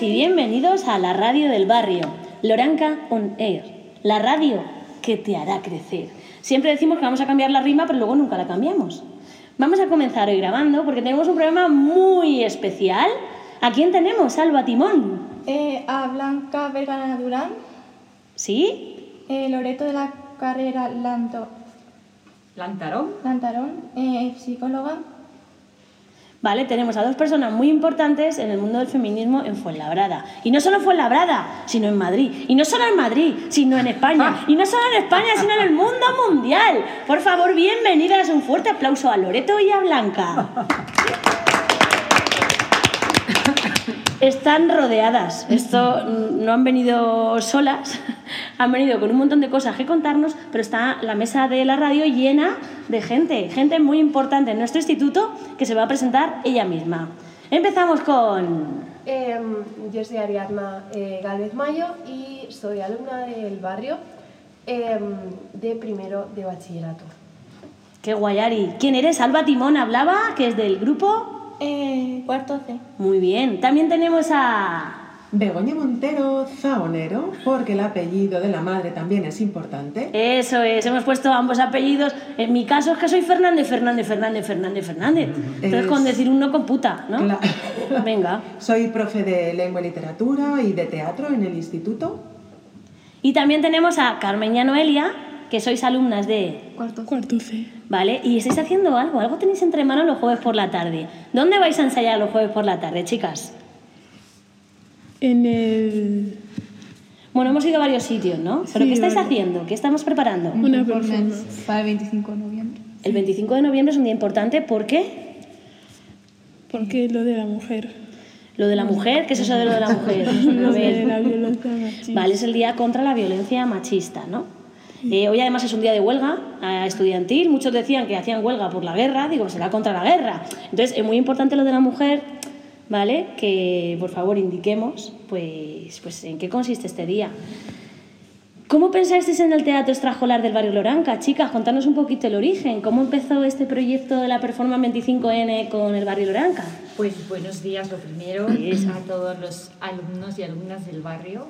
bienvenidas y bienvenidos a la radio del barrio, Loranca On Air, la radio que te hará crecer. Siempre decimos que vamos a cambiar la rima, pero luego nunca la cambiamos. Vamos a comenzar hoy grabando porque tenemos un programa muy especial. ¿A quién tenemos, Alba Timón? Eh, a Blanca Vergara Durán, ¿Sí? eh, Loreto de la carrera Lanto, Lantarón. Lantarón, eh, psicóloga, Vale, tenemos a dos personas muy importantes en el mundo del feminismo en Fuenlabrada. Y no solo en Fuenlabrada, sino en Madrid. Y no solo en Madrid, sino en España. Y no solo en España, sino en el mundo mundial. Por favor, bienvenidas. Un fuerte aplauso a Loreto y a Blanca. Están rodeadas. Esto no han venido solas, han venido con un montón de cosas que contarnos, pero está la mesa de la radio llena de gente, gente muy importante en nuestro instituto que se va a presentar ella misma. Empezamos con... Em, yo soy Ariadna eh, Gálvez Mayo y soy alumna del barrio em, de primero de bachillerato. ¡Qué guayari! ¿Quién eres? Alba Timón hablaba, que es del grupo... eh, cuarto C. Muy bien. También tenemos a... Begoña Montero Zaonero, porque el apellido de la madre también es importante. Eso es, hemos puesto ambos apellidos. En mi caso es que soy Fernández, Fernández, Fernández, Fernández, Fernández. Entonces Es- con decir uno computa, ¿no? Venga. Soy profe de lengua y literatura y de teatro en el instituto. Y también tenemos a Carmen y a Noelia, que sois alumnas de... Cuarto Cuarto C. ¿Vale? Y estáis haciendo algo, algo tenéis entre manos los jueves por la tarde. ¿Dónde vais a ensayar los jueves por la tarde, chicas? En el... Bueno, hemos ido a varios sitios, ¿no? ¿Pero qué estáis vale. haciendo? ¿Qué estamos preparando? Una performance. para el 25 de noviembre. El 25 de noviembre es un día importante, ¿por qué? Porque lo de la mujer. Lo de la mujer, ¿qué es eso de lo de la mujer? A Lo de ver. la violencia machista. Vale, es el día contra la violencia machista, ¿no? Eh, hoy además es un día de huelga eh, estudiantil. Muchos decían que hacían huelga por la guerra. Digo, será contra la guerra. Entonces, es muy importante lo de la mujer, ¿vale? Que por favor indiquemos, pues, pues en qué consiste este día. ¿Cómo pensasteis en el teatro extraescolar del barrio Loranca? Chicas, contanos un poquito el origen. ¿Cómo empezó este proyecto de la Performance 25N con el barrio Loranca? Pues buenos días, lo primero, a todos los alumnos y alumnas del barrio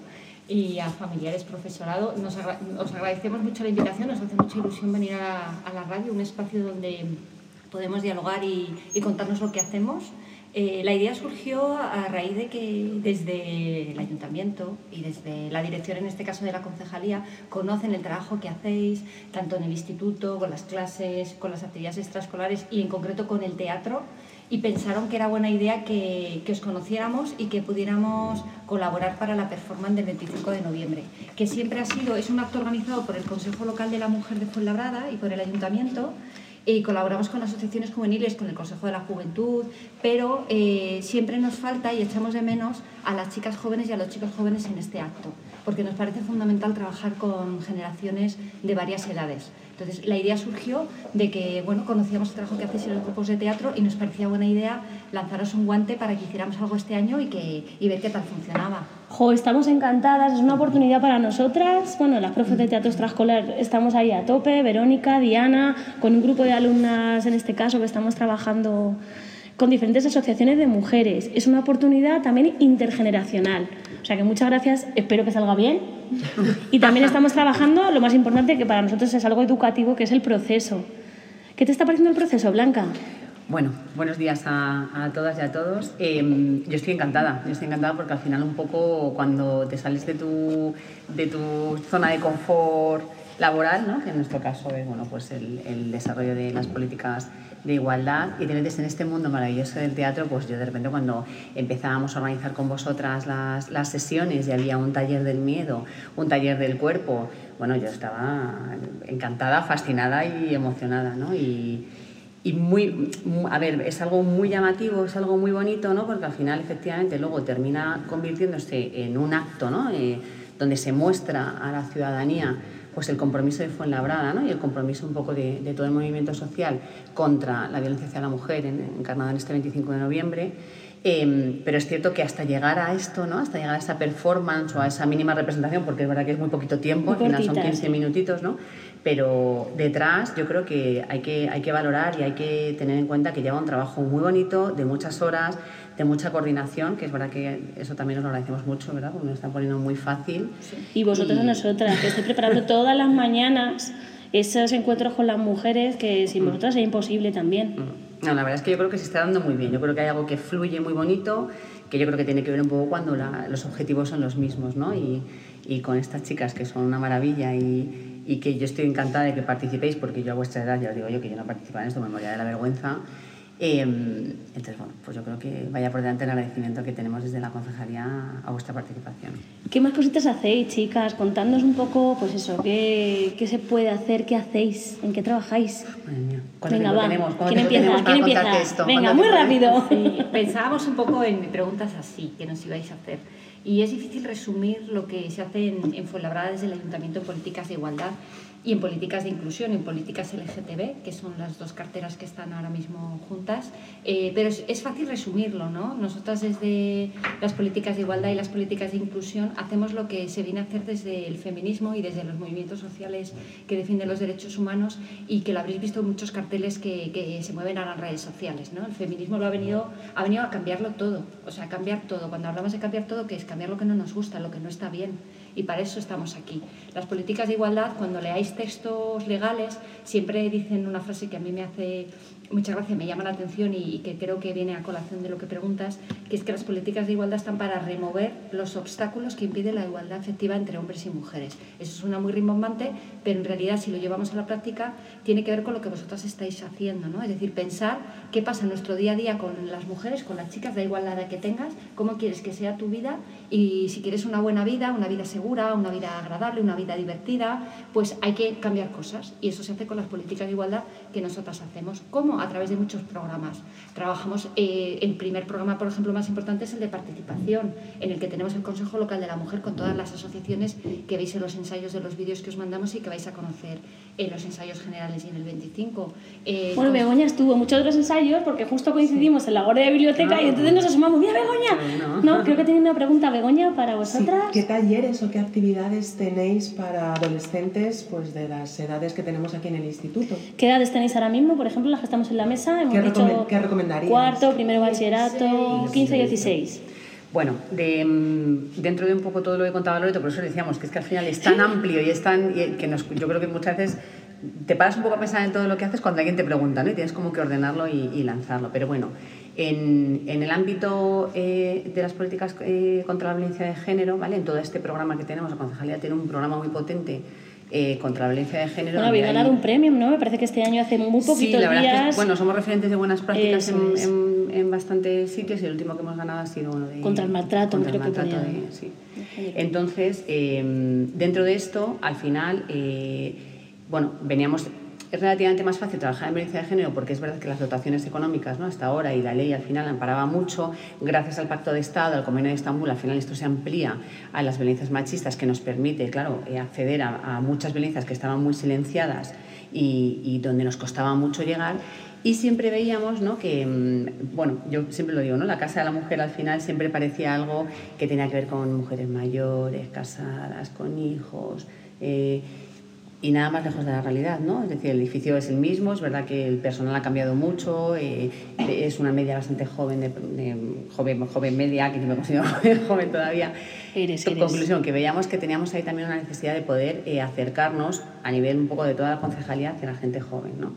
y a familiares, profesorado. Nos agra- os agradecemos mucho la invitación, nos hace mucha ilusión venir a a la radio, un espacio donde podemos dialogar y, y contarnos lo que hacemos. Eh, la idea surgió a raíz de que desde el ayuntamiento y desde la dirección, en este caso de la concejalía, conocen el trabajo que hacéis, tanto en el instituto, con las clases, con las actividades extraescolares y en concreto con el teatro, y pensaron que era buena idea que, que os conociéramos y que pudiéramos colaborar para la performance del 25 de noviembre, que siempre ha sido, es un acto organizado por el Consejo Local de la Mujer de Fuenlabrada y por el Ayuntamiento, y colaboramos con asociaciones juveniles, con el Consejo de la Juventud, pero eh, siempre nos falta y echamos de menos a las chicas jóvenes y a los chicos jóvenes en este acto, porque nos parece fundamental trabajar con generaciones de varias edades. Entonces, la idea surgió de que, bueno, conocíamos el trabajo que hacéis en los grupos de teatro y nos parecía buena idea lanzaros un guante para que hiciéramos algo este año y, que, y ver qué tal funcionaba. Jo, estamos encantadas, es una oportunidad para nosotras. Bueno, las profes de teatro extraescolar estamos ahí a tope, Verónica, Diana, con un grupo de alumnas en este caso que estamos trabajando con diferentes asociaciones de mujeres. Es una oportunidad también intergeneracional. O sea que muchas gracias, espero que salga bien. Y también estamos trabajando lo más importante que para nosotros es algo educativo, que es el proceso. ¿Qué te está pareciendo el proceso, Blanca? Bueno, buenos días a, a todas y a todos. Eh, yo estoy encantada, yo estoy encantada porque al final un poco cuando te sales de tu, de tu zona de confort laboral, ¿no? que en nuestro caso es bueno, pues el, el desarrollo de las políticas de igualdad y te metes en este mundo maravilloso del teatro, pues yo de repente cuando empezábamos a organizar con vosotras las, las sesiones y había un taller del miedo, un taller del cuerpo, bueno, yo estaba encantada, fascinada y emocionada, ¿no? Y, y muy, mu- a ver, es algo muy llamativo, es algo muy bonito, ¿no? Porque al final, efectivamente, luego termina convirtiéndose en un acto, ¿no? Eh, donde se muestra a la ciudadanía pues el compromiso de Fuenlabrada ¿no? y el compromiso un poco de, de todo el movimiento social contra la violencia hacia la mujer en- encarnada en este 25 de noviembre. Eh, pero es cierto que hasta llegar a esto, ¿no? hasta llegar a esa performance o a esa mínima representación, porque es verdad que es muy poquito tiempo, Muy al final son cortita, 15 sí. minutitos, ¿no? pero detrás yo creo que hay, que hay que valorar y hay que tener en cuenta que lleva un trabajo muy bonito, de muchas horas, de mucha coordinación, que es verdad que eso también nos lo agradecemos mucho, ¿verdad? Porque nos está poniendo muy fácil. Y vosotras a nosotras, que estoy preparando todas las mañanas esos encuentros con las mujeres que sin vosotras es imposible también. Mm. No, la verdad es que yo creo que se está dando muy bien. Yo creo que hay algo que fluye muy bonito, que yo creo que tiene que ver un poco cuando la- los objetivos son los mismos, ¿no? Y, y con estas chicas que son una maravilla y, y que yo estoy encantada de que participéis, porque yo a vuestra edad ya os digo yo que yo no participo en esto, me moría de la vergüenza. Eh, entonces, bueno, pues yo creo que vaya por delante el agradecimiento que tenemos desde la concejalía a vuestra participación. ¿Qué más cositas hacéis, chicas? Contadnos un poco, pues eso, qué, qué se puede hacer, qué hacéis, en qué trabajáis. Madre mía, ¿cuánto Venga, va. ¿Quién empieza? ¿Quién empieza? esto? Venga, ¿Cuánto muy rápido. Sí, pensábamos un poco en preguntas así que nos ibais a hacer. Y es difícil resumir lo que se hace en, en Fuenlabrada desde el Ayuntamiento en políticas de igualdad y en políticas de inclusión, en políticas LGTB, que son las dos carteras que están ahora mismo juntas. Eh, pero es, fácil resumirlo, ¿no? Nosotras desde las políticas de igualdad y las políticas de inclusión hacemos lo que se viene a hacer desde el feminismo y desde los movimientos sociales que defienden los derechos humanos y que lo habréis visto en muchos carteles que, que se mueven a las redes sociales, ¿no? El feminismo lo ha venido, ha venido a cambiarlo todo, o sea, a cambiar todo. Cuando hablamos de cambiar todo, que es cambiar lo que no nos gusta, lo que no está bien. Y para eso estamos aquí. Las políticas de igualdad, cuando leáis textos legales, siempre dicen una frase que a mí me hace mucha gracia, me llama la atención y, que creo que viene a colación de lo que preguntas, que es que las políticas de igualdad están para remover los obstáculos que impiden la igualdad efectiva entre hombres y mujeres. Eso suena muy rimbombante, pero en realidad si lo llevamos a la práctica tiene que ver con lo que vosotras estáis haciendo, ¿no? Es decir, pensar qué pasa en nuestro día a día con las mujeres, con las chicas, da igual la edad que tengas, cómo quieres que sea tu vida y si quieres una buena vida, una vida segura, una vida agradable, una vida divertida, pues hay que cambiar cosas y eso se hace con las políticas de igualdad que nosotras hacemos. ¿Cómo? A través de muchos programas. Trabajamos, eh, el primer programa, por ejemplo, más importante es el de participación, en el que tenemos el Consejo Local de la Mujer con todas las asociaciones que veis en los ensayos de los vídeos que os mandamos y que vais a conocer en los ensayos generales y en el 25. Eh, Bueno, con- Begoña estuvo en muchos de los ensayos porque justo coincidimos en la guardia de biblioteca y entonces nos asomamos. ¡Mira, Begoña! Bueno. No, creo que tenía una pregunta, Begoña, para Sí, vosotras. ¿Qué talleres o qué actividades tenéis para adolescentes pues, de las edades que tenemos aquí en el instituto? ¿Qué edades tenéis ahora mismo? Por ejemplo, las que estamos en la mesa. Hemos ¿Qué dicho qué recomendaríais? Cuarto, primero bachillerato, 15 y 16. Bueno, de, mm, dentro de un poco todo lo que contaba Loreto, por eso decíamos que es que al final es tan amplio y es tan. y que nos- yo creo que muchas veces te paras un poco a pensar en todo lo que haces cuando alguien te pregunta, ¿no? Y tienes como que ordenarlo y, y lanzarlo. Pero bueno, en, en el ámbito eh, de las políticas eh, contra la violencia de género, ¿vale? En todo este programa que tenemos, la Concejalía tiene un programa muy potente eh, contra la violencia de género. Bueno, habéis ganado hay- un premio, ¿no? Me parece que este año hace muy poquitos Sí, la verdad días. es que, bueno, somos referentes de buenas prácticas en, en, en bastantes sitios y el último que hemos ganado ha sido uno de... Contra el maltrato, contra el creo que maltrato ponía. de- sí. Entonces, eh, dentro de esto, al final, eh, bueno, veníamos... Es relativamente más fácil trabajar en violencia de género porque es verdad que las dotaciones económicas ¿no? hasta ahora y la ley al final amparaba mucho. Gracias al Pacto de Estado, al Convenio de Estambul, al final esto se amplía a las violencias machistas que nos permite, claro, eh, acceder a, muchas violencias que estaban muy silenciadas y, y donde nos costaba mucho llegar. Y siempre veíamos ¿no? que, mm, bueno, yo siempre lo digo, ¿no? la Casa de la Mujer al final siempre parecía algo que tenía que ver con mujeres mayores, casadas, con hijos. eh, y nada más lejos de la realidad, ¿no? Es decir, el edificio es el mismo, es verdad que el personal ha cambiado mucho, eh, es una media bastante joven, de, de- joven, joven media, que yo me considero joven todavía. Eres, En eres. conclusión, que veíamos que teníamos ahí también una necesidad de poder eh, acercarnos a nivel un poco de toda la concejalía hacia la gente joven, ¿no?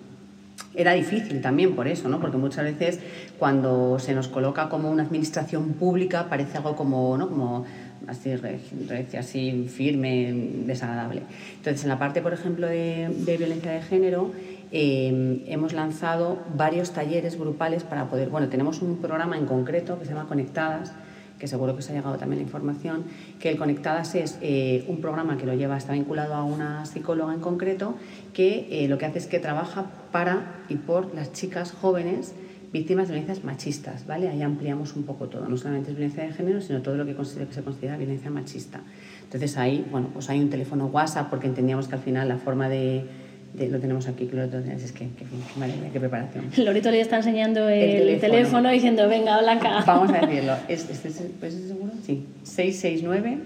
Era difícil también por eso, ¿no? Porque muchas veces cuando se nos coloca como una administración pública parece algo como, ¿no? Como así, re- recia, así firme, desagradable. Entonces, en la parte, por ejemplo, de, de violencia de género, eh, hemos lanzado varios talleres grupales para poder, bueno, tenemos un programa en concreto que se llama Conectadas, que seguro que os ha llegado también la información, que el Conectadas es eh, un programa que lo lleva, está vinculado a una psicóloga en concreto, que eh, lo que hace es que trabaja para y por las chicas jóvenes víctimas de violencias machistas, ¿vale? Ahí ampliamos un poco todo, no solamente es violencia de género, sino todo lo que, considera- que se considera violencia machista. Entonces ahí, bueno, pues hay un teléfono WhatsApp porque entendíamos que al final la forma de, de- lo tenemos aquí, lo tenés, es que, que, que madre mía, qué preparación. Loreto le está enseñando el, El teléfono. teléfono. diciendo, venga, Blanca. Vamos a decirlo. ¿Es, este es, pues, ¿es seguro? Sí. 669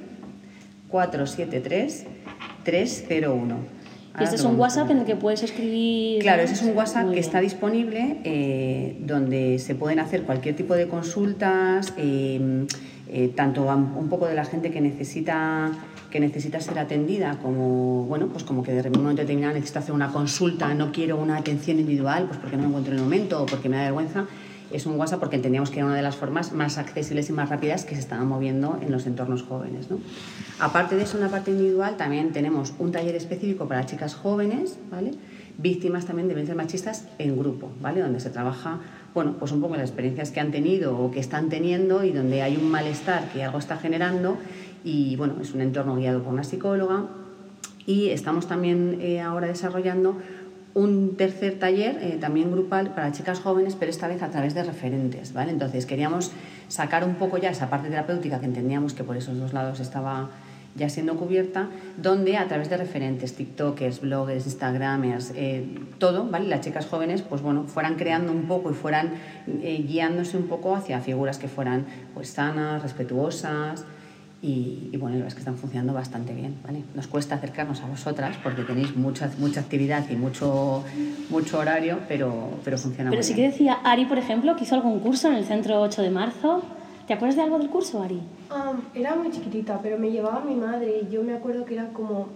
473 301. Y este es un WhatsApp en el que puedes escribir. Claro, ese es un WhatsApp Muy que bien. está disponible eh, donde se pueden hacer cualquier tipo de consultas, eh, eh, tanto un poco de la gente que necesita que necesita ser atendida, como bueno, pues como que de un momento determinado necesito hacer una consulta, no quiero una atención individual, pues porque no me encuentro en el momento o porque me da vergüenza. Es un WhatsApp porque entendíamos que era una de las formas más accesibles y más rápidas que se estaban moviendo en los entornos jóvenes. ¿no? Aparte de eso, en la parte individual también tenemos un taller específico para chicas jóvenes, ¿vale? víctimas también de violencias machistas en grupo, ¿vale? donde se trabaja bueno, pues un poco las experiencias que han tenido o que están teniendo y donde hay un malestar que algo está generando y bueno, es un entorno guiado por una psicóloga y estamos también eh, ahora desarrollando un tercer taller, eh, también grupal, para chicas jóvenes, pero esta vez a través de referentes, ¿vale? Entonces queríamos sacar un poco ya esa parte terapéutica que entendíamos que por esos dos lados estaba ya siendo cubierta, donde a través de referentes, TikTokers, bloggers, Instagramers, eh, todo, ¿vale? Las chicas jóvenes, pues bueno, fueran creando un poco y fueran eh, guiándose un poco hacia figuras que fueran pues sanas, respetuosas, y, y, bueno, la verdad es que están funcionando bastante bien. ¿vale? Nos cuesta acercarnos a vosotras porque tenéis mucha, mucha actividad y mucho, mucho horario, pero, pero funciona Pero muy sí que bien. decía Ari, por ejemplo, que hizo algún curso en el centro 8 de marzo. ¿Te acuerdas de algo del curso, Ari? Am, era muy chiquitita, pero me llevaba mi madre y yo me acuerdo que era como,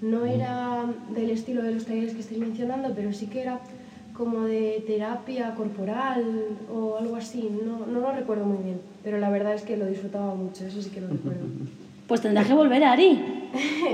no era del estilo de los talleres que estáis mencionando, pero sí que era como de terapia corporal o algo así, no, no lo recuerdo muy bien, pero la verdad es que lo disfrutaba mucho, eso sí que lo recuerdo. Pues tendrás que volver, Ari.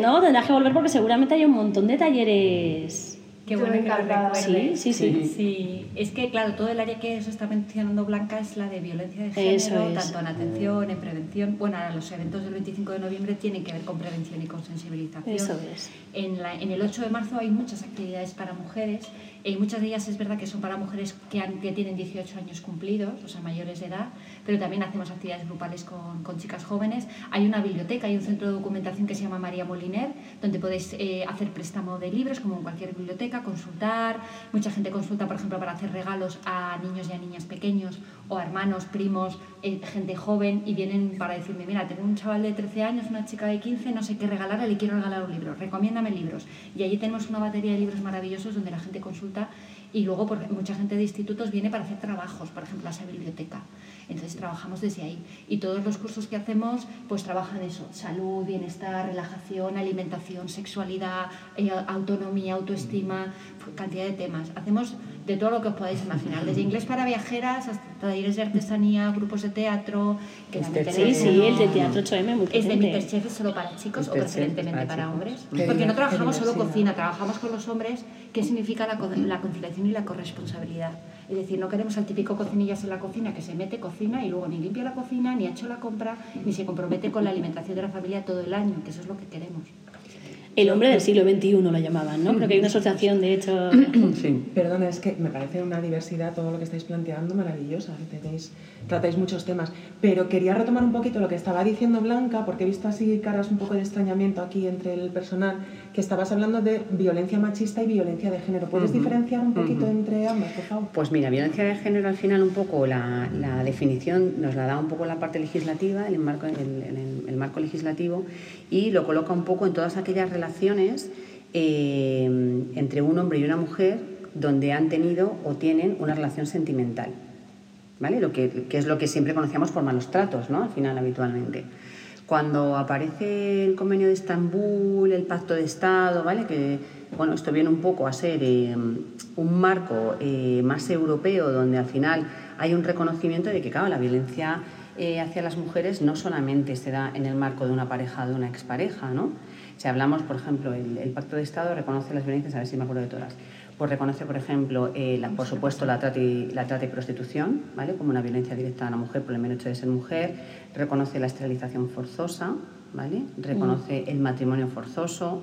No, tendrás que volver porque seguramente hay un montón de talleres. Qué Yo bueno que lo recuerdes. Sí, sí, sí. Sí, es que claro, todo el área que se está mencionando Blanca es la de violencia de género, Eso es. tanto en atención, en prevención. Bueno, ahora los eventos del 25 de noviembre tienen que ver con prevención y con sensibilización. Eso es. En, la- en el 8 de marzo hay muchas actividades para mujeres y muchas de ellas es verdad que son para mujeres que, han- que tienen 18 años cumplidos, o sea, mayores de edad, pero también hacemos actividades grupales con, con chicas jóvenes. Hay una biblioteca, hay un centro de documentación que se llama María Moliner, donde podéis eh, hacer préstamo de libros, como en cualquier biblioteca, consultar. Mucha gente consulta, por ejemplo, para hacer regalos a niños y a niñas pequeños, o a hermanos, primos, eh, gente joven, y vienen para decirme, mira, tengo un chaval de 13 años, una chica de 15, no sé qué regalarle, le quiero regalar un libro, recomiéndame libros. Y allí tenemos una batería de libros maravillosos donde la gente consulta y luego mucha gente de institutos viene para hacer trabajos, por ejemplo, a esa biblioteca. Entonces trabajamos desde ahí. Y todos los cursos que hacemos pues trabajan eso, salud, bienestar, relajación, alimentación, sexualidad, eh, autonomía, autoestima, cantidad de temas. Hacemos de todo lo que os podáis imaginar, desde inglés para viajeras hasta talleres de artesanía, grupos de teatro, que también. Sí, sí, el de Teatro 8M, muy es de. Masterchef, es solo para chicos o preferentemente para para chicos. hombres. Qué Porque no trabajamos solo cocina, trabajamos con los hombres, qué significa la, la conciliación y la corresponsabilidad. Es decir, no queremos al típico cocinillas en la cocina que se mete, cocina y luego ni limpia la cocina, ni ha hecho la compra, ni se compromete con la alimentación de la familia todo el año, que eso es lo que queremos. El hombre del siglo XXI lo llamaban, ¿no? Creo que hay una asociación, de hecho. Sí. Perdona, es que me parece una diversidad todo lo que estáis planteando maravillosa, tenéis, tratáis muchos temas, pero quería retomar un poquito lo que estaba diciendo Blanca, porque he visto así caras un poco de extrañamiento aquí entre el personal, que estabas hablando de violencia machista y violencia de género. ¿Puedes Ujú, diferenciar un poquito ujú. entre ambas, por favor? Pues mira, violencia de género al final un poco la, la definición nos la da un poco la parte legislativa, el marco, el, el- el marco legislativo, y lo coloca un poco en todas aquellas relaciones eh, entre un hombre y una mujer donde han tenido o tienen una relación sentimental. ¿Vale? Lo que, que es lo que siempre conocíamos por malos tratos, ¿no? Al final, habitualmente. Cuando aparece el convenio de Estambul, el pacto de Estado, ¿vale? Que, bueno, esto viene un poco a ser eh, un marco eh, más europeo donde al final hay un reconocimiento de que, claro, la violencia eh, hacia las mujeres no solamente se da en el marco de una pareja, de una expareja, ¿no? Si hablamos, por ejemplo, el, el Pacto de Estado reconoce las violencias, a ver si me acuerdo de todas, pues reconoce, por ejemplo, eh, la- por supuesto, la trata, y, la trata y prostitución, ¿vale? Como una violencia directa a la mujer por el mero hecho de ser mujer, reconoce la esterilización forzosa, ¿vale? Reconoce el matrimonio forzoso,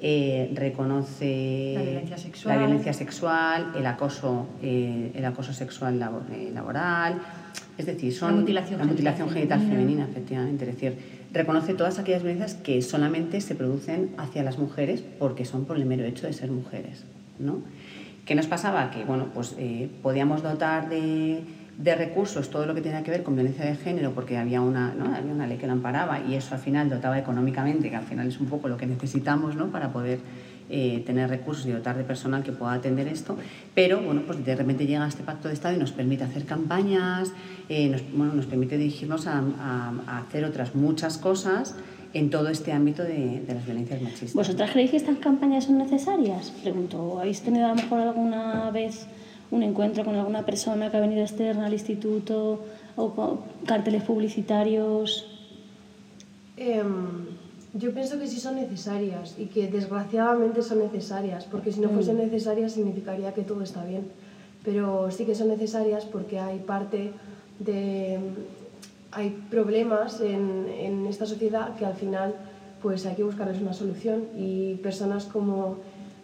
eh, reconoce La violencia sexual. la violencia sexual, el acoso, eh, el acoso sexual labo- eh, laboral, es decir, son La mutilación la mutilación genital genital femenina. femenina, efectivamente, es decir, reconoce todas aquellas violencias que solamente se producen hacia las mujeres porque son por el mero hecho de ser mujeres, ¿no? ¿Qué nos pasaba? Que, bueno, pues eh, podíamos dotar de, de recursos todo lo que tenía que ver con violencia de género porque había una, había una ley que la amparaba y eso al final dotaba económicamente, que al final es un poco lo que necesitamos, ¿no? Para poder eh, tener recursos y dotar de personal que pueda atender esto, pero bueno, pues de repente llega este pacto de Estado y nos permite hacer campañas, eh, nos, bueno, nos permite dirigirnos a, a- a hacer otras muchas cosas en todo este ámbito de, de las violencias machistas. ¿Vosotras creéis que estas campañas son necesarias? Pregunto, ¿habéis tenido a lo mejor alguna vez un encuentro con alguna persona que ha venido externa al instituto o carteles publicitarios? Em, yo pienso que sí son necesarias y que desgraciadamente son necesarias, porque si no fuesen necesarias significaría que todo está bien. Pero sí que son necesarias porque hay parte de... hay problemas en, en esta sociedad que al final pues hay que buscarles una solución y personas como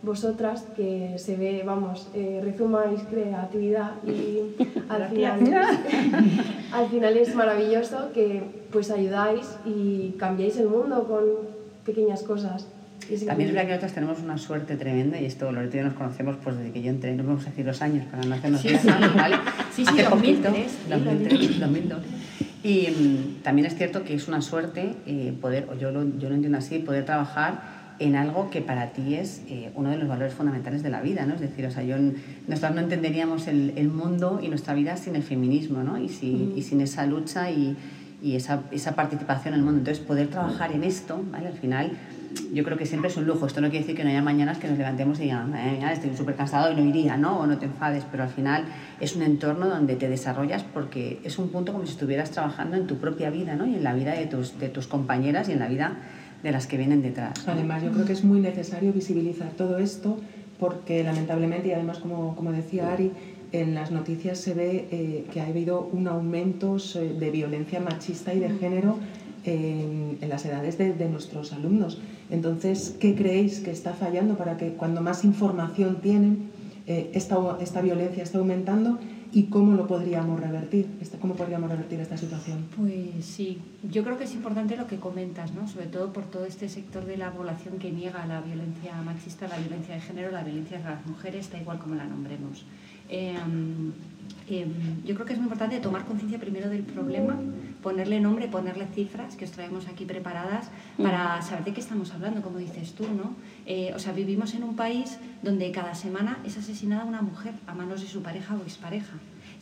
vosotras que se ve, vamos, eh, rezumáis creatividad y al final, al final es maravilloso que pues ayudáis y cambiáis el mundo con pequeñas cosas. Y También es verdad que nosotros tenemos una suerte tremenda y esto Loreto y yo nos conocemos pues desde que yo entré, no vamos a decir los años para no hacernos Sí, sí. ¿vale? Sí, sí, Hace 2003, poquito, sí, 2003, 2002. Y mm, también es cierto que es una suerte eh, poder, o yo lo, yo lo entiendo así, poder trabajar en algo que para ti es eh, uno de los valores fundamentales de la vida, ¿no? Es decir, o sea, yo, nosotros no entenderíamos el, el mundo y nuestra vida sin el feminismo, ¿no? Y, si- y sin esa lucha y, y esa, esa participación en el mundo. Entonces, poder trabajar en esto, ¿vale? Al final, yo creo que siempre es un lujo. Esto no quiere decir que no haya mañanas que nos levantemos y digan, "Madre mía, estoy súper cansado y no iría, ¿no? O no te enfades, pero al final es un entorno donde te desarrollas porque es un punto como si estuvieras trabajando en tu propia vida, ¿no? Y en la vida de tus, de tus compañeras y en la vida de las que vienen detrás. ¿no? Además, yo creo que es muy necesario visibilizar todo esto porque lamentablemente, y además como, como decía Ari, en las noticias se ve eh, que ha habido un aumento eh, de violencia machista y de género en, en las edades de, de nuestros alumnos. Entonces, ¿qué creéis que está fallando para que cuando más información tienen, eh, esta, esta violencia está aumentando y cómo lo podríamos revertir? Este- ¿Cómo podríamos revertir esta situación? Pues sí, yo creo que es importante lo que comentas, ¿no? sobre todo por todo este sector de la población que niega la violencia machista, la violencia de género, la violencia hacia las mujeres, da igual como la nombremos. Eh, eh, yo creo que es muy importante tomar conciencia primero del problema, ponerle nombre, ponerle cifras que os traemos aquí preparadas para saber de qué estamos hablando, como dices tú, ¿no? Eh, o sea, vivimos en un país donde cada semana es asesinada una mujer a manos de su pareja o expareja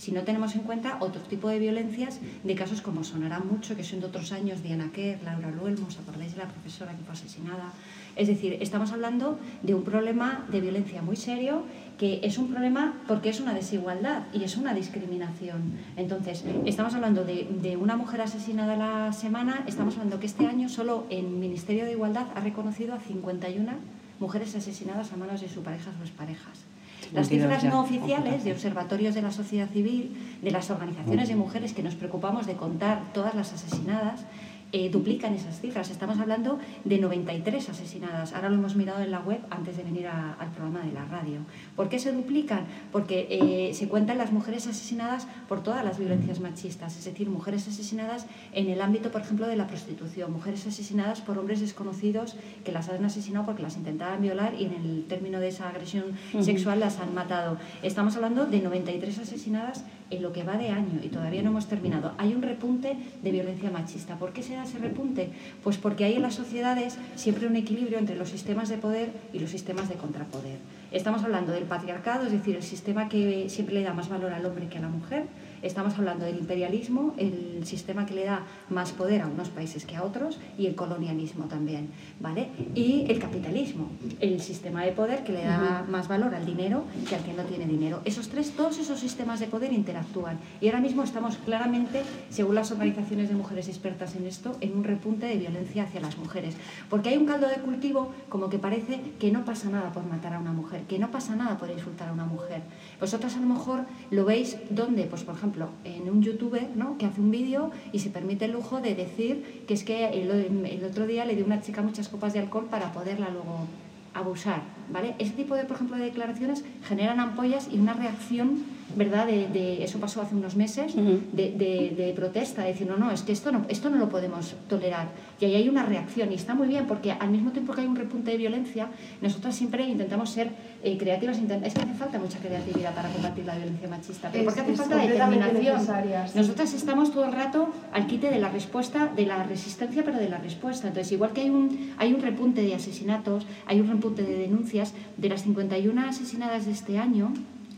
si no tenemos en cuenta otro tipo de violencias de casos como sonará mucho, que son de otros años, Diana Kerr, Laura Luelmo, ¿os acordáis de la profesora que fue asesinada? Es decir, estamos hablando de un problema de violencia muy serio, que es un problema porque es una desigualdad y es una discriminación. Entonces, estamos hablando de, de una mujer asesinada a la semana, estamos hablando que este año solo el Ministerio de Igualdad ha reconocido a 51 mujeres asesinadas a manos de sus parejas o exparejas. Las 52 cifras no oficiales de observatorios de la sociedad civil, de las organizaciones de mujeres que nos preocupamos de contar todas las asesinadas, eh, duplican esas cifras. Estamos hablando de 93 asesinadas. Ahora lo hemos mirado en la web antes de venir a- al programa de la radio. ¿Por qué se duplican? Porque eh, se cuentan las mujeres asesinadas por todas las violencias machistas, es decir, mujeres asesinadas en el ámbito, por ejemplo, de la prostitución, mujeres asesinadas por hombres desconocidos que las han asesinado porque las intentaban violar y en el término de esa agresión sexual las han matado. Estamos hablando de 93 asesinadas en lo que va de año y todavía no hemos terminado. Hay un repunte de violencia machista. ¿Por qué se da ese repunte? Pues porque hay en las sociedades siempre un equilibrio entre los sistemas de poder y los sistemas de contrapoder. Estamos hablando del patriarcado, es decir, el sistema que siempre le da más valor al hombre que a la mujer. Estamos hablando del imperialismo, el sistema que le da más poder a unos países que a otros, y el colonialismo también, ¿vale? Y el capitalismo, el sistema de poder que le da más valor al dinero que al que no tiene dinero. Esos tres, todos esos sistemas de poder interactúan. Y ahora mismo estamos claramente, según las organizaciones de mujeres expertas en esto, en un repunte de violencia hacia las mujeres. Porque hay un caldo de cultivo como que parece que no pasa nada por matar a una mujer, que no pasa nada por insultar a una mujer. Vosotras a lo mejor lo veis donde, pues por ejemplo, en un youtuber ¿no? que hace un vídeo y se permite el lujo de decir que es que el, el otro día le dio una chica muchas copas de alcohol para poderla luego abusar, ¿vale? Ese tipo de, por ejemplo, de declaraciones generan ampollas y una reacción ¿verdad? De, de- eso pasó hace unos meses, Ujú. de, de- de protesta, de decir, no, no, es que esto no, esto no lo podemos tolerar. Y ahí hay una reacción, y está muy bien, porque al mismo tiempo que hay un repunte de violencia, nosotros siempre intentamos ser eh, creativas, intent- es que hace falta mucha creatividad para combatir la violencia machista, pero Es- porque hace falta determinación. sí. Nosotras estamos todo el rato al quite de la respuesta, de la resistencia, pero de la respuesta. Entonces, igual que hay un, hay un repunte de asesinatos, hay un repunte de denuncias, de las 51 asesinadas de este año,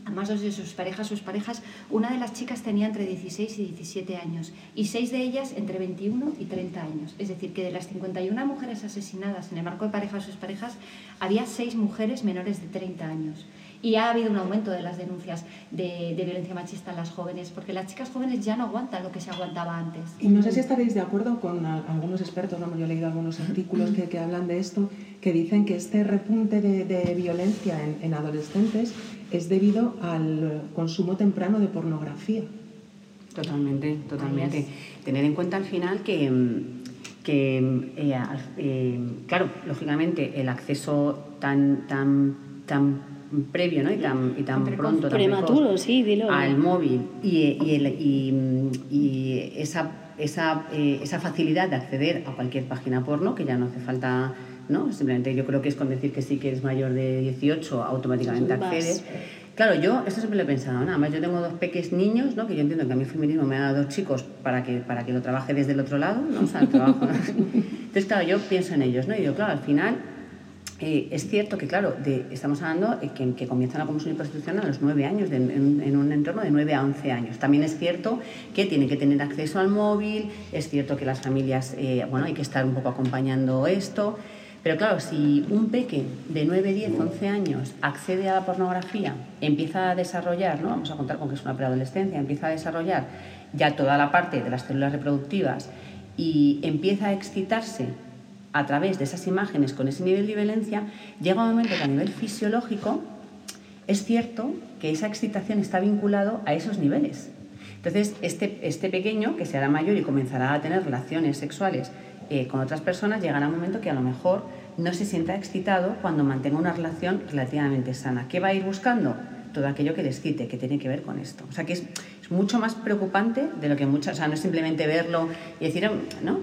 además dos de sus parejas, sus parejas, una de las chicas tenía entre 16 y 17 años y seis de ellas entre 21 y 30 años. Es decir, que de las 51 mujeres asesinadas en el marco de parejas, sus parejas, había seis mujeres menores de 30 años. Y ha habido un aumento de las denuncias de, violencia machista en las jóvenes, porque las chicas jóvenes ya no aguantan lo que se aguantaba antes. Y no sé si estaréis de acuerdo con algunos expertos, ¿no? yo he leído algunos artículos que, que hablan de esto, que dicen que este repunte de, violencia en, en adolescentes es debido al consumo temprano de pornografía. Totalmente, totalmente. Tener en cuenta al final que, mm, que mm, eh, eh, claro, lógicamente el acceso tan, tan, tan previo ¿no? y tan, y tan pronto, tan Prematuro, precoz sí, dilo. al móvil y, y, el- y, y esa, esa, eh, esa facilidad de acceder a cualquier página porno, que ya no hace falta, ¿no? Simplemente yo creo que es con decir que sí que eres mayor de 18, automáticamente accedes. Claro, yo esto siempre lo he pensado, nada más yo tengo dos peques niños, ¿no? que yo entiendo que a mí el feminismo me ha dado dos chicos para que, para que lo trabaje desde el otro lado, ¿no? o sea, el trabajo. ¿no? Entonces, claro, yo pienso en ellos, ¿no? Y digo, claro, al final eh, es cierto que, claro, de- estamos hablando eh, que, que comienzan a consumir prostitución a los 9 años, de- en, en un entorno de 9 a 11 años. También es cierto que tienen que tener acceso al móvil, es cierto que las familias, eh, bueno, hay que estar un poco acompañando esto. Pero claro, si un peque de 9, 10, 11 años accede a la pornografía, empieza a desarrollar, ¿no? vamos a contar con que es una preadolescencia, empieza a desarrollar ya toda la parte de las células reproductivas y empieza a excitarse a través de esas imágenes con ese nivel de violencia, llega un momento que a nivel fisiológico es cierto que esa excitación está vinculado a esos niveles. Entonces, este, este pequeño, que se hará mayor y comenzará a tener relaciones sexuales eh, con otras personas, llegará un momento que a lo mejor no se sienta excitado cuando mantenga una relación relativamente sana. ¿Qué va a ir buscando? Todo aquello que le excite, que tiene que ver con esto. O sea, que es, es mucho más preocupante de lo que muchas... O sea, no es simplemente verlo y decir, ¿no?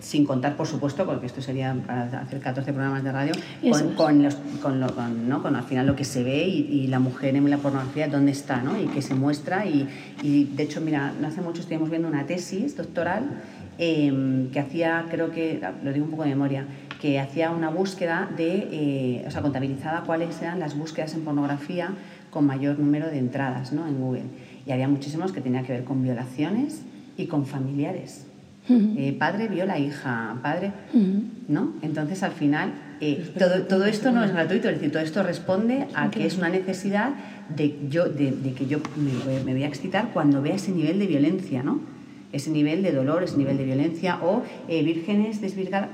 sin contar, por supuesto, porque esto sería para hacer 14 programas de radio, con, con, los, con, lo- con, ¿no? con al final lo que se ve y, y la mujer en la pornografía dónde está, ¿no? y que se muestra. Y, y, de hecho, mira, no hace mucho estuvimos viendo una tesis doctoral eh, que hacía, creo que, lo digo un poco de memoria, que hacía una búsqueda de, eh, o sea, contabilizaba cuáles eran las búsquedas en pornografía con mayor número de entradas ¿no? en Google. Y había muchísimos que tenían que ver con violaciones y con familiares. Eh, padre viola hija, padre, ¿no? Entonces al final eh, todo, todo esto no es gratuito, es decir, todo esto responde a que es una necesidad de, yo, de, de que yo me voy a excitar cuando vea ese nivel de violencia, ¿no? Ese nivel de dolor, ese nivel de violencia o eh, vírgenes desvirgadas.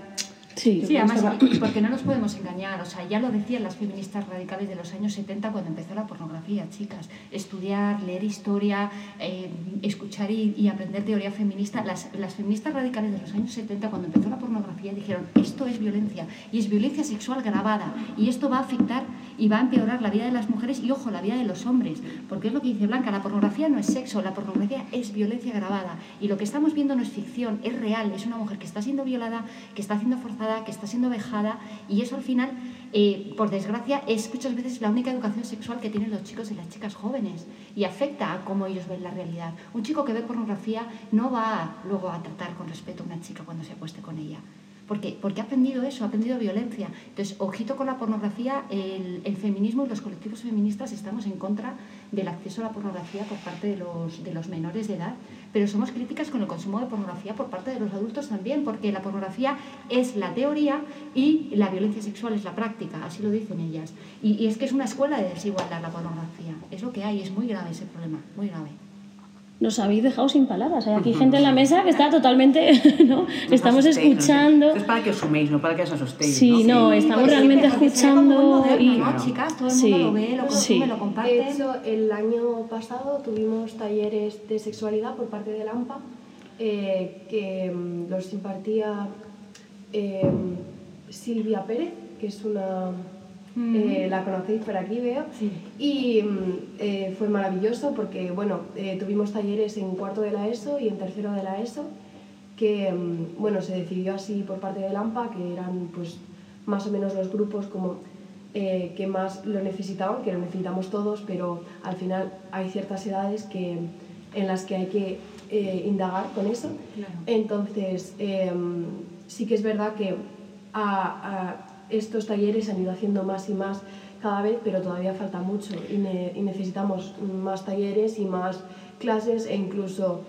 Sí. Sí, además, y porque no nos podemos engañar, o sea, ya lo decían las feministas radicales de los años 70 cuando empezó la pornografía, chicas. Estudiar, leer historia, eh, escuchar y, y aprender teoría feminista. Las, las feministas radicales de los años 70 cuando empezó la pornografía dijeron, esto es violencia, y es violencia sexual grabada, y esto va a afectar y va a empeorar la vida de las mujeres y, ojo, la vida de los hombres, porque es lo que dice Blanca, la pornografía no es sexo, la pornografía es violencia grabada, y lo que estamos viendo no es ficción, es real, es una mujer que está siendo violada, que está siendo forzada, que está siendo vejada, y eso al final, eh, por desgracia, es muchas veces la única educación sexual que tienen los chicos y las chicas jóvenes, y afecta a cómo ellos ven la realidad. Un chico que ve pornografía no va luego a tratar con respeto a una chica cuando se acueste con ella. Porque, porque ha aprendido eso, ha aprendido violencia. Entonces, ojito con la pornografía, el, feminismo y los colectivos feministas estamos en contra del acceso a la pornografía por parte de los, de los menores de edad, pero somos críticas con el consumo de pornografía por parte de los adultos también, porque la pornografía es la teoría y la violencia sexual es la práctica, así lo dicen ellas. Y es que es una escuela de desigualdad la pornografía, es lo que hay, es muy grave ese problema, muy grave. Nos habéis dejado sin palabras. Hay aquí gente en la mesa que está totalmente, ¿no? No os Estamos asustéis, no sé. escuchando. Esto es para que os suméis, no para que os asustéis. Sí, no, estamos realmente escuchando moderno, y- ¿no, chicas? Todo el Sí, mundo lo ve, lo consume, sí. lo comparte. De hecho, el año pasado tuvimos talleres de sexualidad por parte del AMPA eh, que mm, los impartía eh, Silvia Pérez, que es una Eh, la conocéis por aquí, veo. Sí. Y mm, eh, fue maravilloso porque, bueno, eh, tuvimos talleres en cuarto de la ESO y en tercero de la ESO, que, mm, bueno, se decidió así por parte del AMPA, que eran, pues, más o menos los grupos como eh, que más lo necesitaban, que lo necesitamos todos, pero al final hay ciertas edades que, en las que hay que eh, indagar con eso. Claro. Entonces, em, sí que es verdad que a- a estos talleres se han ido haciendo más y más cada vez, pero todavía falta mucho y, ne- y necesitamos más talleres y más clases e incluso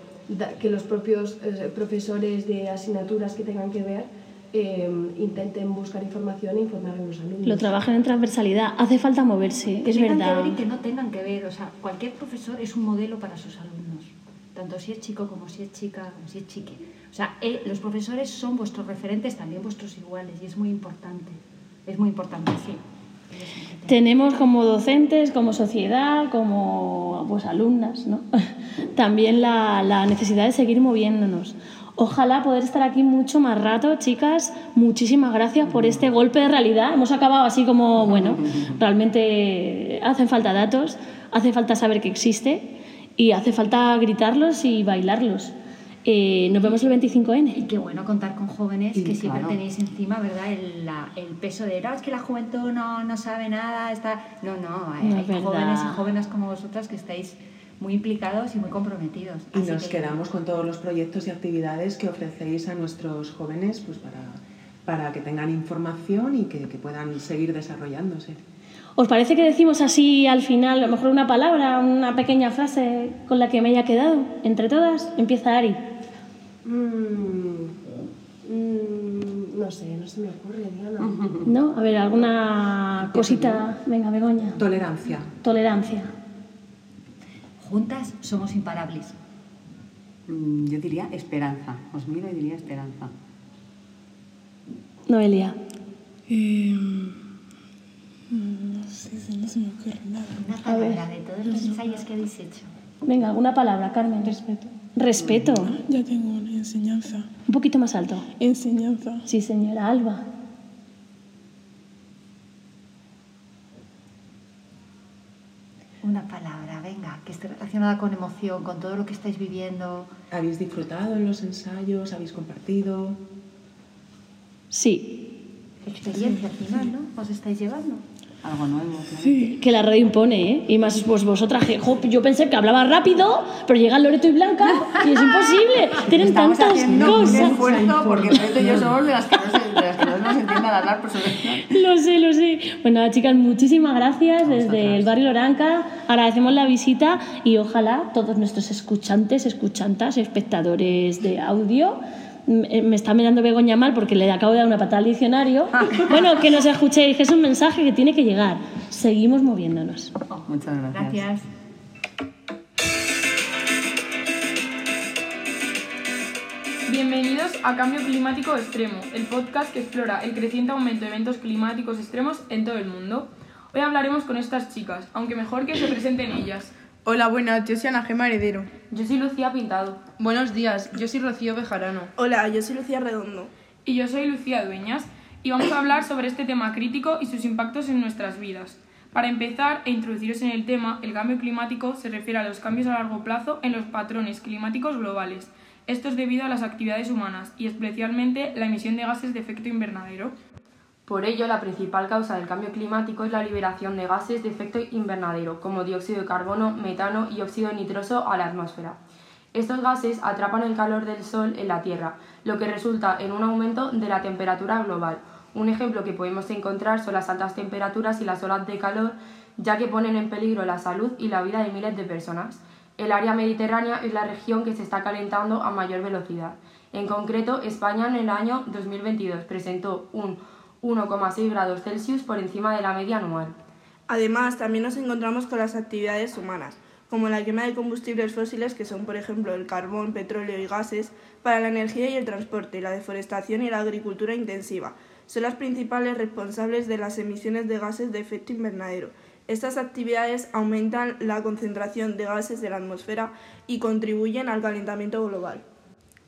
que los propios eh, profesores de asignaturas que tengan que ver em, intenten buscar información e informar a los alumnos. Lo trabajan en transversalidad. Hace falta moverse, Que es tengan verdad. que ver y que no tengan que ver. O sea, cualquier profesor es un modelo para sus alumnos. Tanto si es chico como si es chica, como si es chique. O sea, eh, los profesores son vuestros referentes, también vuestros iguales. Y es muy importante. Es muy importante, sí. Tenemos como docentes, como sociedad, como pues, alumnas, ¿no? también la, la necesidad de seguir moviéndonos. Ojalá poder estar aquí mucho más rato, chicas. Muchísimas gracias por este golpe de realidad. Hemos acabado así como, bueno, realmente hacen falta datos, hace falta saber que existe y hace falta gritarlos y bailarlos. Eh, nos vemos el 25N. Y qué bueno contar con jóvenes Y que siempre tenéis encima, ¿verdad? El, la- el peso de, no, es que la juventud no, no sabe nada, está... No, no, hay, No jóvenes y jóvenes como vosotras que estáis muy implicados y muy comprometidos. Y Así nos que- quedamos con todos los proyectos y actividades que ofrecéis a nuestros jóvenes pues para, para que tengan información y que, que puedan seguir desarrollándose. ¿Os parece que decimos así al final, a lo mejor una palabra, una pequeña frase con la que me haya quedado? Entre todas, empieza Ari. Mm, mm, no sé, no se me ocurre, Diana. ¿No? A ver, alguna cosita. Venga, Begoña. Tolerancia. Tolerancia. Juntas somos imparables. Mm, Yo diría esperanza. Os miro y diría esperanza. Noelia. Eh, no sé, no se me ocurre nada. Una A ver. palabra de todos los ensayos que habéis hecho. Venga, alguna palabra, Carmen. Respeto. Respeto. Ya tengo una enseñanza. Un poquito más alto. Enseñanza. Sí, señora Alba. Una palabra, venga, que esté relacionada con emoción, con todo lo que estáis viviendo. ¿Habéis disfrutado en los ensayos? ¿Habéis compartido? Sí. Experiencia al final, ¿no? Os estáis llevando. Algo nuevo. claro. Sí. Que la radio impone, ¿eh? Y más pues vosotras, que jo, yo pensé que hablaba rápido, pero llegan Loreto y Blanca y es imposible. Tienen Estamos tantas un cosas. esfuerzo porque Loreto y yo somos de las que no, se, de las que no nos entiendan hablar por su Lo sé, lo sé. Bueno, chicas, muchísimas gracias desde el barrio Loranca. Agradecemos la visita y ojalá todos nuestros escuchantes, escuchantas, espectadores de audio. Me me está mirando Begoña mal porque le acabo de dar una patada al diccionario. Bueno, que nos escuchéis, que es un mensaje que tiene que llegar. Seguimos moviéndonos. Muchas gracias. Gracias. Bienvenidos a Cambio Climático Extremo, el podcast que explora el creciente aumento de eventos climáticos extremos en todo el mundo. Hoy hablaremos con estas chicas, aunque mejor que se presenten ellas. Hola, buenas, yo soy Ana Gema Heredero. Yo soy Lucía Pintado. Buenos días, yo soy Rocío Bejarano. Hola, yo soy Lucía Redondo. Y yo soy Lucía Dueñas y vamos a hablar sobre este tema crítico y sus impactos en nuestras vidas. Para empezar e introduciros en el tema, el cambio climático se refiere a los cambios a largo plazo en los patrones climáticos globales. Esto es debido a las actividades humanas y especialmente la emisión de gases de efecto invernadero. Por ello, la principal causa del cambio climático es la liberación de gases de efecto invernadero, como dióxido de carbono, metano y óxido nitroso a la atmósfera. Estos gases atrapan el calor del Sol en la Tierra, lo que resulta en un aumento de la temperatura global. Un ejemplo que podemos encontrar son las altas temperaturas y las olas de calor, ya que ponen en peligro la salud y la vida de miles de personas. El área mediterránea es la región que se está calentando a mayor velocidad. En concreto, España en el año 2022 presentó un 1,6 grados Celsius por encima de la media anual. Además, también nos encontramos con las actividades humanas, como la quema de combustibles fósiles, que son, por ejemplo, el carbón, petróleo y gases, para la energía y el transporte, la deforestación y la agricultura intensiva. Son las principales responsables de las emisiones de gases de efecto invernadero. Estas actividades aumentan la concentración de gases de la atmósfera y contribuyen al calentamiento global.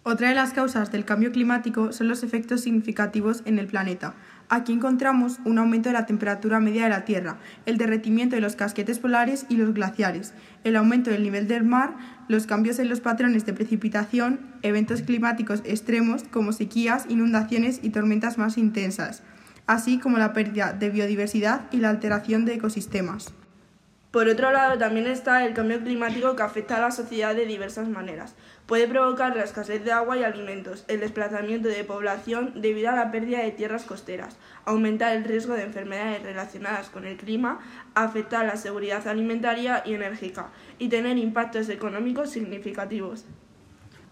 Otra de las causas del cambio climático son los efectos significativos en el planeta. Aquí encontramos un aumento de la temperatura media de la Tierra, el derretimiento de los casquetes polares y los glaciares, el aumento del nivel del mar, los cambios en los patrones de precipitación, eventos climáticos extremos como sequías, inundaciones y tormentas más intensas, así como la pérdida de biodiversidad y la alteración de ecosistemas. Por otro lado, también está el cambio climático que afecta a la sociedad de diversas maneras. Puede provocar la escasez de agua y alimentos, el desplazamiento de población debido a la pérdida de tierras costeras, aumentar el riesgo de enfermedades relacionadas con el clima, afectar la seguridad alimentaria y enérgica y tener impactos económicos significativos.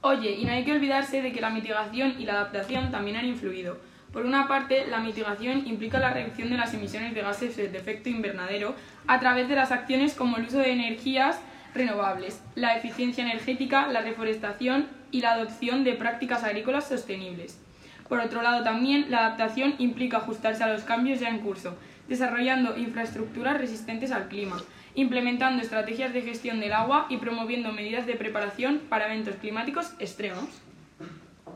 Oye, y no hay que olvidarse de que la mitigación y la adaptación también han influido. Por una parte, la mitigación implica la reducción de las emisiones de gases de efecto invernadero a través de las acciones como el uso de energías renovables, la eficiencia energética, la reforestación y la adopción de prácticas agrícolas sostenibles. Por otro lado, también la adaptación implica ajustarse a los cambios ya en curso, desarrollando infraestructuras resistentes al clima, implementando estrategias de gestión del agua y promoviendo medidas de preparación para eventos climáticos extremos.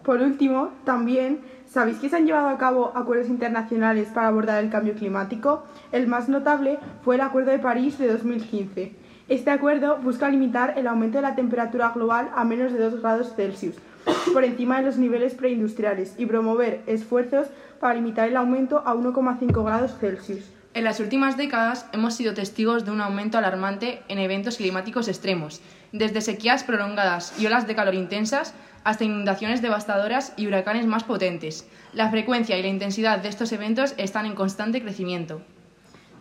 Por último, también ¿Sabéis que se han llevado a cabo acuerdos internacionales para abordar el cambio climático? El más notable fue el Acuerdo de París de 2015. Este acuerdo busca limitar el aumento de la temperatura global a menos de 2 grados Celsius, por encima de los niveles preindustriales, y promover esfuerzos para limitar el aumento a 1,5 grados Celsius. En las últimas décadas hemos sido testigos de un aumento alarmante en eventos climáticos extremos, desde sequías prolongadas y olas de calor intensas hasta inundaciones devastadoras y huracanes más potentes. La frecuencia y la intensidad de estos eventos están en constante crecimiento.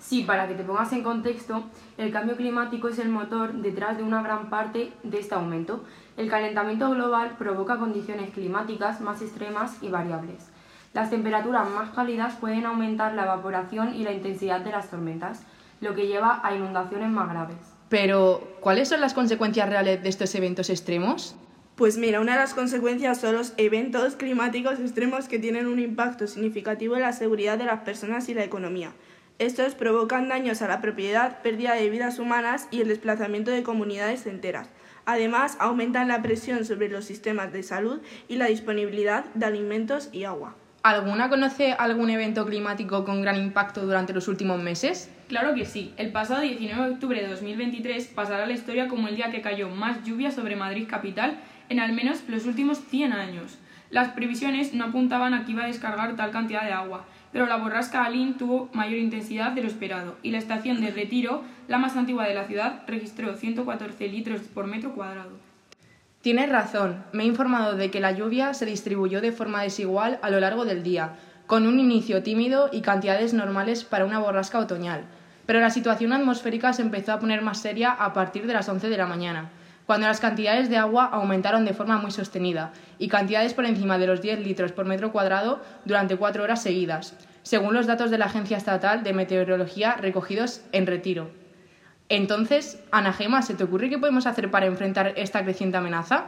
Sí, para que te pongas en contexto, el cambio climático es el motor detrás de una gran parte de este aumento. El calentamiento global provoca condiciones climáticas más extremas y variables. Las temperaturas más cálidas pueden aumentar la evaporación y la intensidad de las tormentas, lo que lleva a inundaciones más graves. Pero, ¿cuáles son las consecuencias reales de estos eventos extremos? Pues mira, una de las consecuencias son los eventos climáticos extremos que tienen un impacto significativo en la seguridad de las personas y la economía. Estos provocan daños a la propiedad, pérdida de vidas humanas y el desplazamiento de comunidades enteras. Además, aumentan la presión sobre los sistemas de salud y la disponibilidad de alimentos y agua. ¿Alguna conoce algún evento climático con gran impacto durante los últimos meses? Claro que sí. El pasado 19 de octubre de 2023 pasará a la historia como el día que cayó más lluvia sobre Madrid capital en al menos los últimos 100 años. Las previsiones no apuntaban a que iba a descargar tal cantidad de agua, pero la borrasca Alin tuvo mayor intensidad de lo esperado y la estación de Retiro, la más antigua de la ciudad, registró 114 litros por metro cuadrado. Tienes razón, me he informado de que la lluvia se distribuyó de forma desigual a lo largo del día, con un inicio tímido y cantidades normales para una borrasca otoñal, pero la situación atmosférica se empezó a poner más seria a partir de las 11 de la mañana cuando las cantidades de agua aumentaron de forma muy sostenida y cantidades por encima de los 10 litros por metro cuadrado durante cuatro horas seguidas, según los datos de la Agencia Estatal de Meteorología recogidos en retiro. Entonces, Ana Gema, ¿se te ocurre qué podemos hacer para enfrentar esta creciente amenaza?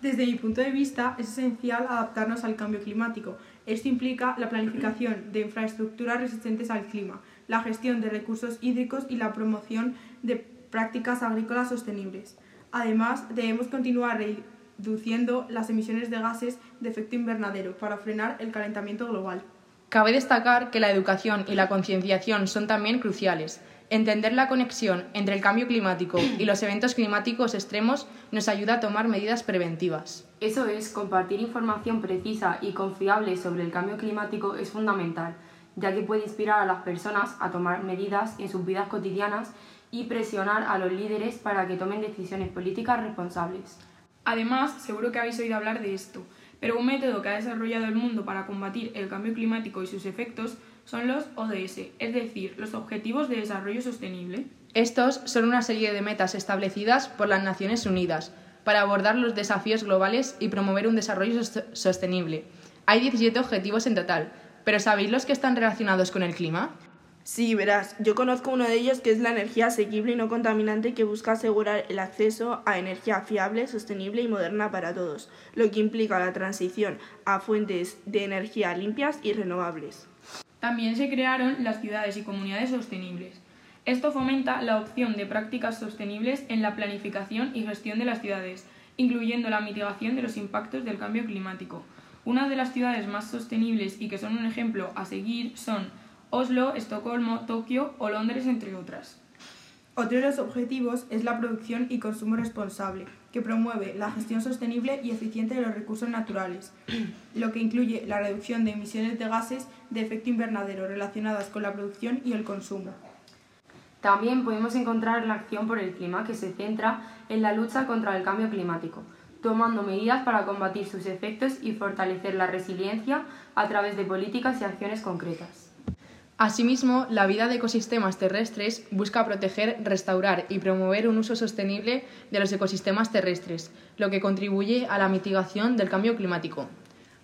Desde mi punto de vista, es esencial adaptarnos al cambio climático. Esto implica la planificación de infraestructuras resistentes al clima, la gestión de recursos hídricos y la promoción de prácticas agrícolas sostenibles. Además, debemos continuar reduciendo las emisiones de gases de efecto invernadero para frenar el calentamiento global. Cabe destacar que la educación y la concienciación son también cruciales. Entender la conexión entre el cambio climático y los eventos climáticos extremos nos ayuda a tomar medidas preventivas. Eso es, compartir información precisa y confiable sobre el cambio climático es fundamental, ya que puede inspirar a las personas a tomar medidas en sus vidas cotidianas y presionar a los líderes para que tomen decisiones políticas responsables. Además, seguro que habéis oído hablar de esto, pero un método que ha desarrollado el mundo para combatir el cambio climático y sus efectos son los ODS, es decir, los Objetivos de Desarrollo Sostenible. Estos son una serie de metas establecidas por las Naciones Unidas para abordar los desafíos globales y promover un desarrollo sostenible. Hay 17 objetivos en total, pero ¿sabéis los que están relacionados con el clima? Sí, verás, yo conozco uno de ellos que es la energía asequible y no contaminante que busca asegurar el acceso a energía fiable, sostenible y moderna para todos, lo que implica la transición a fuentes de energía limpias y renovables. También se crearon las ciudades y comunidades sostenibles. Esto fomenta la opción de prácticas sostenibles en la planificación y gestión de las ciudades, incluyendo la mitigación de los impactos del cambio climático. Una de las ciudades más sostenibles y que son un ejemplo a seguir son Oslo, Estocolmo, Tokio o Londres, entre otras. Otro de los objetivos es la producción y consumo responsable, que promueve la gestión sostenible y eficiente de los recursos naturales, lo que incluye la reducción de emisiones de gases de efecto invernadero relacionadas con la producción y el consumo. También podemos encontrar la acción por el clima que se centra en la lucha contra el cambio climático, tomando medidas para combatir sus efectos y fortalecer la resiliencia a través de políticas y acciones concretas. Asimismo, la vida de ecosistemas terrestres busca proteger, restaurar y promover un uso sostenible de los ecosistemas terrestres, lo que contribuye a la mitigación del cambio climático.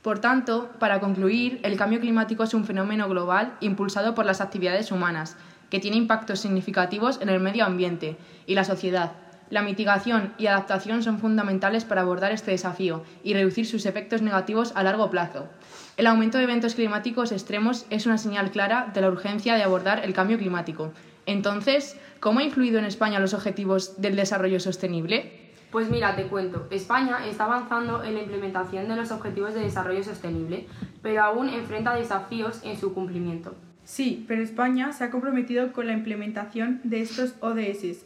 Por tanto, para concluir, el cambio climático es un fenómeno global impulsado por las actividades humanas, que tiene impactos significativos en el medio ambiente y la sociedad. La mitigación y adaptación son fundamentales para abordar este desafío y reducir sus efectos negativos a largo plazo. El aumento de eventos climáticos extremos es una señal clara de la urgencia de abordar el cambio climático. Entonces, ¿cómo ha influido en España los objetivos del desarrollo sostenible? Pues mira, te cuento, España está avanzando en la implementación de los Objetivos de Desarrollo Sostenible, pero aún enfrenta desafíos en su cumplimiento. Sí, pero España se ha comprometido con la implementación de estos ODS,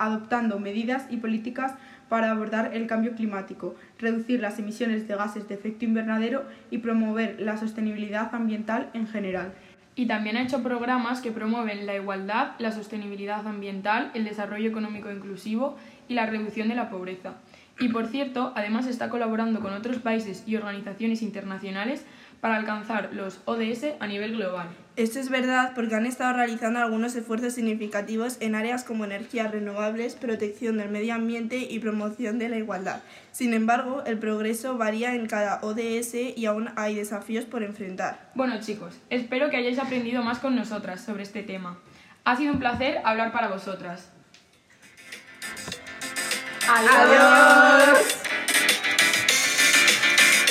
adoptando medidas y políticas para abordar el cambio climático, reducir las emisiones de gases de efecto invernadero y promover la sostenibilidad ambiental en general. Y también ha hecho programas que promueven la igualdad, la sostenibilidad ambiental, el desarrollo económico inclusivo y la reducción de la pobreza. Y por cierto, además está colaborando con otros países y organizaciones internacionales para alcanzar los ODS a nivel global. Esto es verdad porque han estado realizando algunos esfuerzos significativos en áreas como energías renovables, protección del medio ambiente y promoción de la igualdad. Sin embargo, el progreso varía en cada ODS y aún hay desafíos por enfrentar. Bueno chicos, espero que hayáis aprendido más con nosotras sobre este tema. Ha sido un placer hablar para vosotras. Adiós.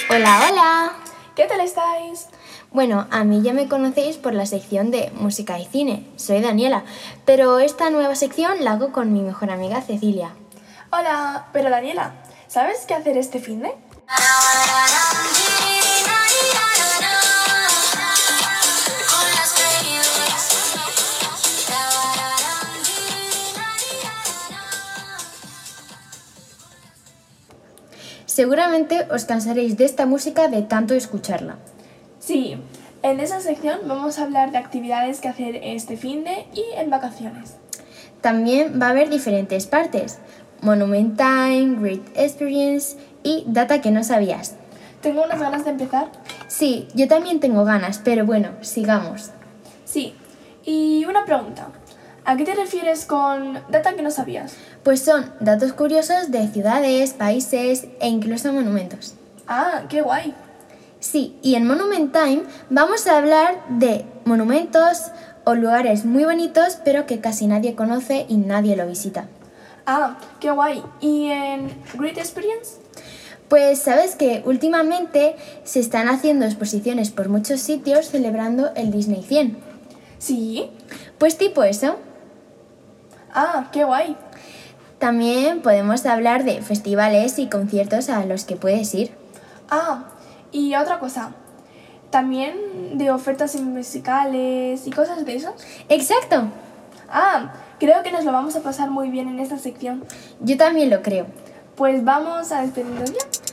Hola, hola. ¿Qué tal estáis? Bueno, a mí ya me conocéis por la sección de música y cine. Soy Daniela, pero esta nueva sección la hago con mi mejor amiga Cecilia. Hola, pero Daniela, ¿sabes qué hacer este fin de? Seguramente os cansaréis de esta música de tanto escucharla. Sí, en esa sección vamos a hablar de actividades que hacer este fin de y en vacaciones. También va a haber diferentes partes. Monument Time, Great Experience y Data que no sabías. Tengo unas ganas de empezar. Sí, yo también tengo ganas, pero bueno, sigamos. Sí, y una pregunta. ¿A qué te refieres con data que no sabías? Pues son datos curiosos de ciudades, países e incluso monumentos. Ah, qué guay. Sí, y en Monument Time vamos a hablar de monumentos o lugares muy bonitos pero que casi nadie conoce y nadie lo visita. Ah, qué guay. ¿Y en Great Experience? Pues sabes que últimamente se están haciendo exposiciones por muchos sitios celebrando el Disney 100. Sí. Pues tipo eso. Ah, qué guay. También podemos hablar de festivales y conciertos a los que puedes ir. Ah, y otra cosa. También de ofertas musicales y cosas de esas. Exacto. Ah, creo que nos lo vamos a pasar muy bien en esta sección. Yo también lo creo. Pues vamos a despedirnos ya.